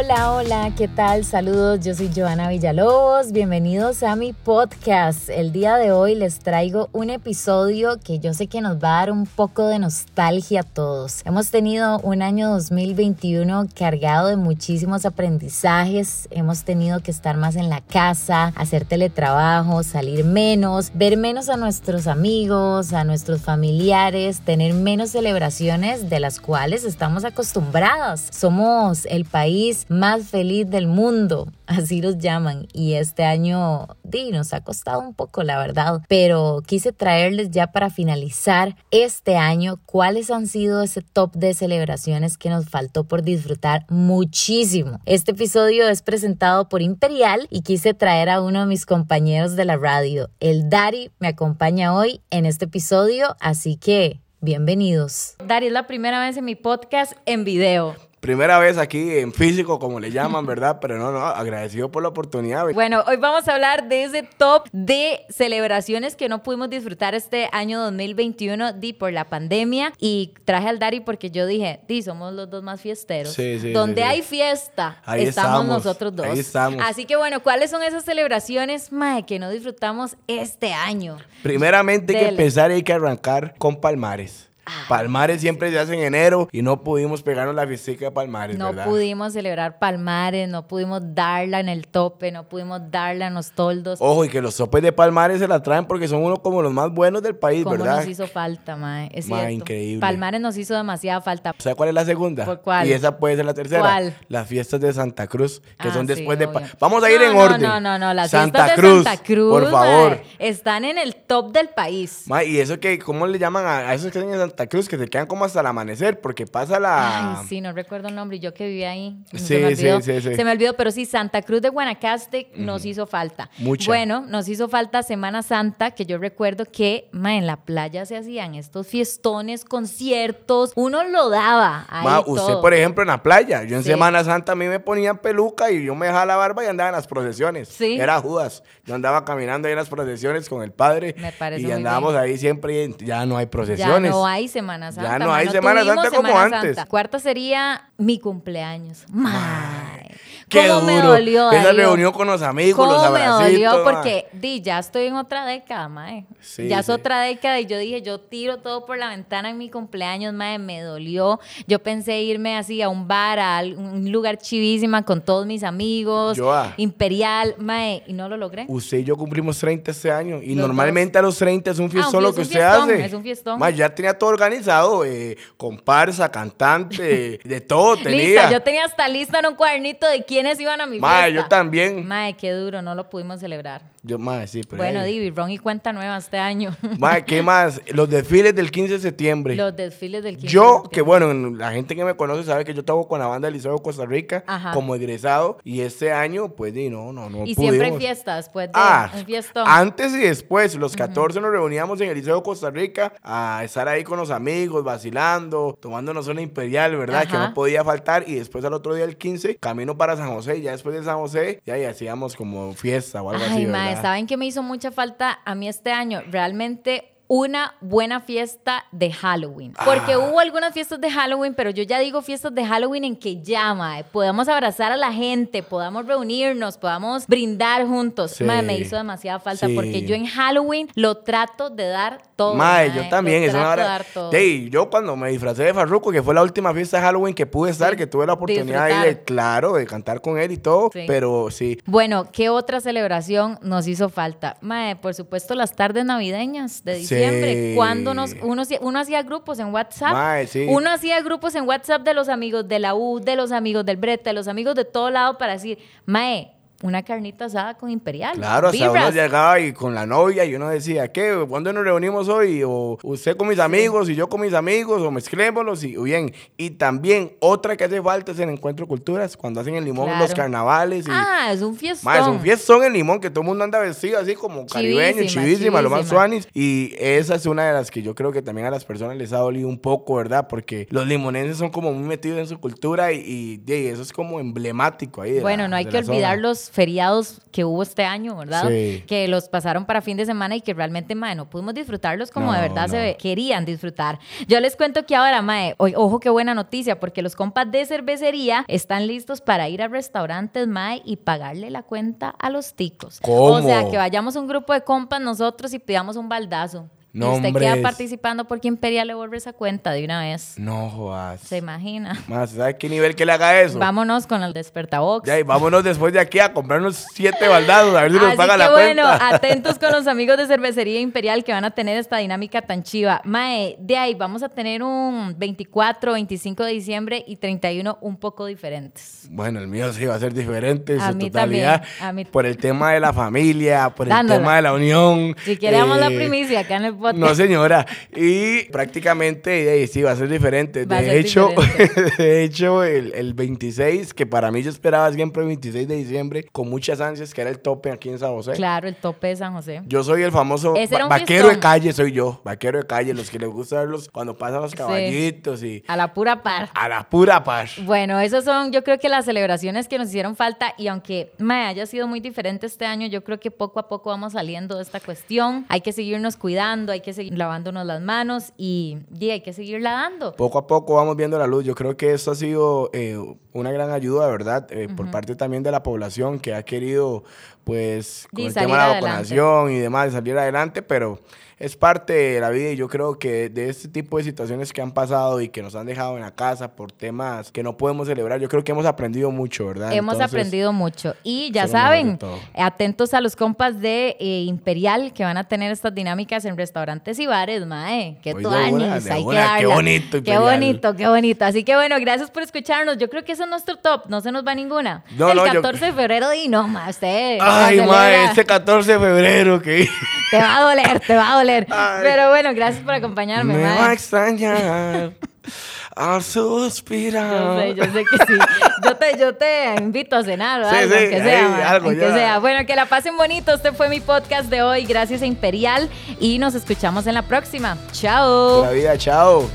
Hola, hola, ¿qué tal? Saludos, yo soy Joana Villalobos, bienvenidos a mi podcast. El día de hoy les traigo un episodio que yo sé que nos va a dar un poco de nostalgia a todos. Hemos tenido un año 2021 cargado de muchísimos aprendizajes, hemos tenido que estar más en la casa, hacer teletrabajo, salir menos, ver menos a nuestros amigos, a nuestros familiares, tener menos celebraciones de las cuales estamos acostumbrados. Somos el país más feliz del mundo, así los llaman. Y este año, di, nos ha costado un poco, la verdad. Pero quise traerles ya para finalizar este año cuáles han sido ese top de celebraciones que nos faltó por disfrutar muchísimo. Este episodio es presentado por Imperial y quise traer a uno de mis compañeros de la radio. El Dari me acompaña hoy en este episodio, así que bienvenidos. Dari, es la primera vez en mi podcast en video. Primera vez aquí en físico, como le llaman, ¿verdad? Pero no, no, agradecido por la oportunidad. Bueno, hoy vamos a hablar de ese top de celebraciones que no pudimos disfrutar este año 2021 di por la pandemia y traje al Dari porque yo dije, di, somos los dos más fiesteros. Sí, sí, Donde sí, hay fiesta, Ahí estamos, estamos, nosotros dos. ahí estamos. Así que bueno, ¿cuáles son esas celebraciones, mae, que no disfrutamos este año? Primeramente hay que Dele. empezar y hay que arrancar con Palmares. Palmares siempre se hace en enero y no pudimos pegarnos la fiestica de Palmares, No ¿verdad? pudimos celebrar palmares, no pudimos darla en el tope, no pudimos darla en los toldos. Ojo, y que los sopes de Palmares se la traen porque son uno como los más buenos del país, ¿Cómo ¿verdad? nos hizo falta, mae? Es Mae, cierto. increíble. Palmares nos hizo demasiada falta. ¿Sabe cuál es la segunda? ¿Por cuál? Y esa puede ser la tercera. ¿Cuál? Las fiestas de Santa Cruz, que Ah, son sí, después de... Pa- obvio. Vamos a ir No, en no, orden. No, no, no, las Santa fiestas Cruz, de Santa Cruz, por favor. mae, están en el top del país. Ma, y eso que, ¿cómo le llaman a, a esos que están en Santa Cruz? Que se quedan como hasta el amanecer, porque pasa la... Ay, sí, no recuerdo el nombre, yo que vivía ahí. Sí, se me sí, olvidó. sí, sí. Se me olvidó, pero sí, Santa Cruz de Guanacaste nos hizo falta. Mucha. Bueno, nos hizo falta Semana Santa, que yo recuerdo que ma, en la playa se hacían estos fiestones, conciertos, uno lo daba ahí Ma, usted, todo. por ejemplo, en la playa, yo en Sí. Semana Santa a mí me ponían peluca y yo me dejaba la barba y andaba en las procesiones. Sí. Era Judas. Yo andaba caminando ahí en las procesiones con el padre. Me parece Y andábamos ahí siempre y ya no hay Ya procesiones. no hay Semana Santa. Ya no hay Semana Santa como Semana antes. Santa. Cuarta sería mi cumpleaños. Mae. Qué ¿Cómo me dolió, Esa Darío? reunión con los amigos, los ¿Cómo me dolió? Porque di, ya estoy en otra década, mae. Sí, ya es sí. otra década y yo dije, yo tiro todo por la ventana en mi cumpleaños, mae, me dolió. Yo pensé irme así a un bar, a un lugar chivísima con todos mis amigos, Yo, ah. imperial, mae, y no lo logré. Usted y yo cumplimos 30 este año. Y Los normalmente a los 30 es un fiestón un lo que usted fiestón, hace. es un fiestón. Ma, ya tenía todo organizado. eh, comparsa, cantante, de todo tenía. Lista, yo tenía hasta lista en un cuadernito de quiénes iban a mi fiesta. yo también. Mae, qué duro, no lo pudimos celebrar. Yo, ma, sí, pero. bueno, hey. Divi, Ron y cuenta nueva este año. Ma, ¿qué más? Los desfiles del 15 de septiembre. Los desfiles del 15 Yo, de que bueno, la gente que me conoce sabe que yo trabajo con la banda del Liceo de Costa Rica Ajá. como egresado. Y este año, pues, di, no, no, no Y siempre hay pudimos. fiesta después de Ah, un fiestón. antes y después, los 14 nos reuníamos en el Liceo de Costa Rica a estar ahí con los amigos, vacilando, tomándonos una imperial, ¿verdad? Que no podía faltar. Y después al otro día, el 15, camino para San José. Y ya después de San José, ya ahí hacíamos como fiesta o algo Ay, así, ¿verdad? ¿saben qué me hizo mucha falta a mí este año? Realmente una buena fiesta de Halloween. Porque Ah. hubo algunas fiestas de Halloween, pero yo ya digo fiestas de Halloween en que ya, mae, podamos abrazar a la gente, podamos reunirnos, podamos brindar juntos. Sí. Me hizo demasiada falta Sí. porque yo en Halloween lo trato de dar todo. Mae, yo también, lo es una de hora. dar todo. Ey, yo cuando me disfracé de Farruko, que fue la última fiesta de Halloween que pude estar, Sí, que tuve la oportunidad ahí de, disfrutar. claro, de cantar con él y todo, pero sí. Bueno, ¿qué otra celebración nos hizo falta? Mae, por supuesto, las tardes navideñas de diciembre. Sí. Cuando nos, uno, hacía- uno hacía grupos en WhatsApp. Mae, sí. Uno hacía grupos en WhatsApp de los amigos de la U, de los amigos del Brete, de los amigos de todo lado para decir, Mae, una carnita asada con Imperial. Claro, hasta uno llegaba y con la novia y uno decía, ¿qué? ¿Cuándo nos reunimos hoy? O usted con mis amigos y yo con mis amigos, o mezclémoslos y bien. Y también otra que hace falta es el encuentro culturas, cuando hacen el limón Claro. los carnavales. Y, Ah, es un fiestón. Es un fiestón el limón que todo el mundo anda vestido así como caribeño, Chivísima, chivísima, lo más suanis. Y esa es una de las que yo creo que también a las personas les ha dolido un poco, ¿verdad? Porque los limonenses son como muy metidos en su cultura y, y, y eso es como emblemático ahí. de Bueno, la- no hay que la zona. olvidar los feriados que hubo este año, ¿verdad? Sí. Que los pasaron para fin de semana y que realmente, mae, no pudimos disfrutarlos como de verdad no. se querían disfrutar. Yo les cuento que ahora, mae, ojo qué buena noticia, porque los compas de cervecería están listos para ir a restaurantes, mae, y pagarle la cuenta a los ticos. O ¿Cómo? sea, que vayamos un grupo de compas nosotros y pidamos un baldazo. No, y usted hombres. queda participando porque Imperial le vuelve esa cuenta de una vez. No jodas. Se imagina. Más, ¿sabes qué nivel que le haga eso? Vámonos con el despertabox. Ya, y vámonos después de aquí a comprarnos siete baldados, a ver si nos paga que la bueno, cuenta. atentos con los amigos de Cervecería Imperial que van a tener esta dinámica tan chiva. Mae, de ahí vamos a tener un 24, 25 de diciembre y 31 un poco diferentes. Bueno, el mío sí va a ser diferente en A su mí totalidad. también, a mí- Por el tema de la familia, por el Dándola. tema de la unión. Si queremos la eh, primicia acá en el podcast. No, señora. Y prácticamente sí, va a ser diferente. Va de, ser hecho, diferente. de hecho, el, el 26, que para mí yo esperaba siempre el 26 de diciembre, con muchas ansias, que era el tope aquí en San José. Claro, el tope de San José. Yo soy el famoso va- vaquero de calle, soy yo. Vaquero de calle, los que les gusta verlos cuando pasan los caballitos y A la pura par. a la pura paz. Bueno, esas son yo creo que las celebraciones que nos hicieron falta y aunque me haya sido muy diferente este año, yo creo que poco a poco vamos saliendo de esta cuestión. Hay que seguirnos cuidando, hay que seguir lavándonos las manos y, y hay que seguirla dando. Poco a poco vamos viendo la luz. Yo creo que esto ha sido eh, una gran ayuda, ¿verdad? Eh, Por parte también de la población que ha querido, pues, con Y el tema de la adelante. vacunación y demás, salir adelante, pero es parte de la vida y yo creo que de este tipo de situaciones que han pasado y que nos han dejado en la casa por temas que no podemos celebrar, yo creo que hemos aprendido mucho, ¿verdad? Hemos Entonces, aprendido mucho. Y ya de saben, atentos a los compas de eh, Imperial que van a tener estas dinámicas en restaurantes y bares, mae. Qué de tuanis, de hay que una, qué darla. bonito, Qué bonito, qué bonito. Así que bueno, gracias por escucharnos. Yo creo que ese es nuestro top, no se nos va ninguna. No, El no, yo- 14 de febrero y no, ma, usted. Ay, madre, este 14 de febrero que Te va a doler, te va a doler. Ay. Pero bueno, gracias por acompañarme, me mae. va a extrañar al suspirar. Yo sé, yo sé que sí. Yo te, yo te invito a cenar o Sí, algo, sí, aunque sea. algo aunque ya. sea. Bueno, que la pasen bonito. Este fue mi podcast de hoy. Gracias a Imperial. Y nos escuchamos en la próxima. Chao. La vida, chao.